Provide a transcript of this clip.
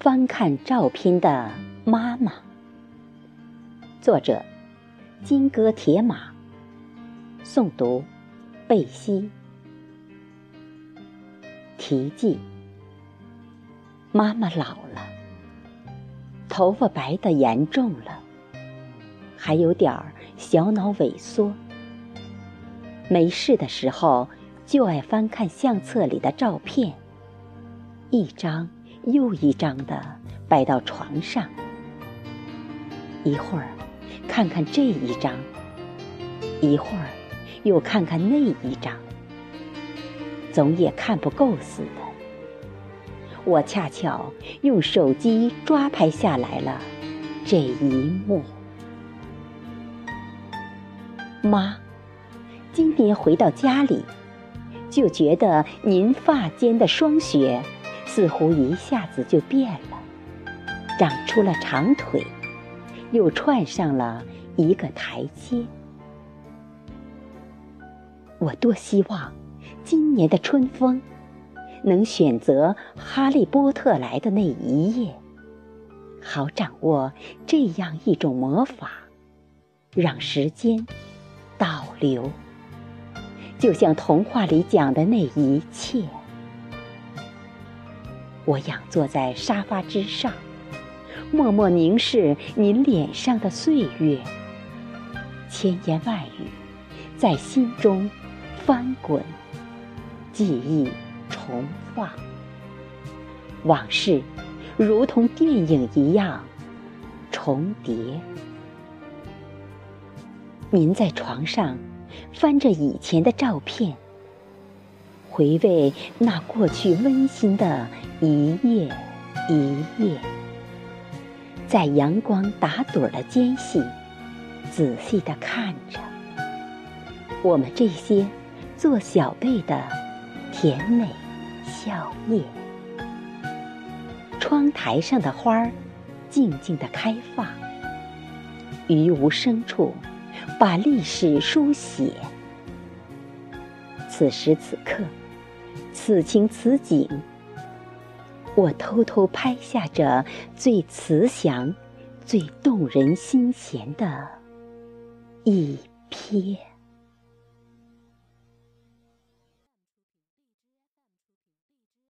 翻看照片的妈妈。作者：金戈铁马。诵读：贝西。题记：妈妈老了，头发白的严重了，还有点儿小脑萎缩。没事的时候，就爱翻看相册里的照片，一张又一张的摆到床上。一会儿看看这一张，一会儿又看看那一张，总也看不够似的。我恰巧用手机抓拍下来了这一幕，妈。今年回到家里，就觉得您发间的霜雪似乎一下子就变了，长出了长腿，又串上了一个台阶。我多希望今年的春风能选择哈利波特来的那一夜，好掌握这样一种魔法，让时间倒流。就像童话里讲的那一切，我仰坐在沙发之上，默默凝视您脸上的岁月，千言万语在心中翻滚，记忆重放，往事如同电影一样重叠。您在床上。翻着以前的照片，回味那过去温馨的一夜一夜，在阳光打盹的间隙，仔细的看着我们这些做小辈的甜美笑靥。窗台上的花儿静静的开放，于无声处。把历史书写。此时此刻，此情此景，我偷偷拍下这最慈祥、最动人心弦的一篇。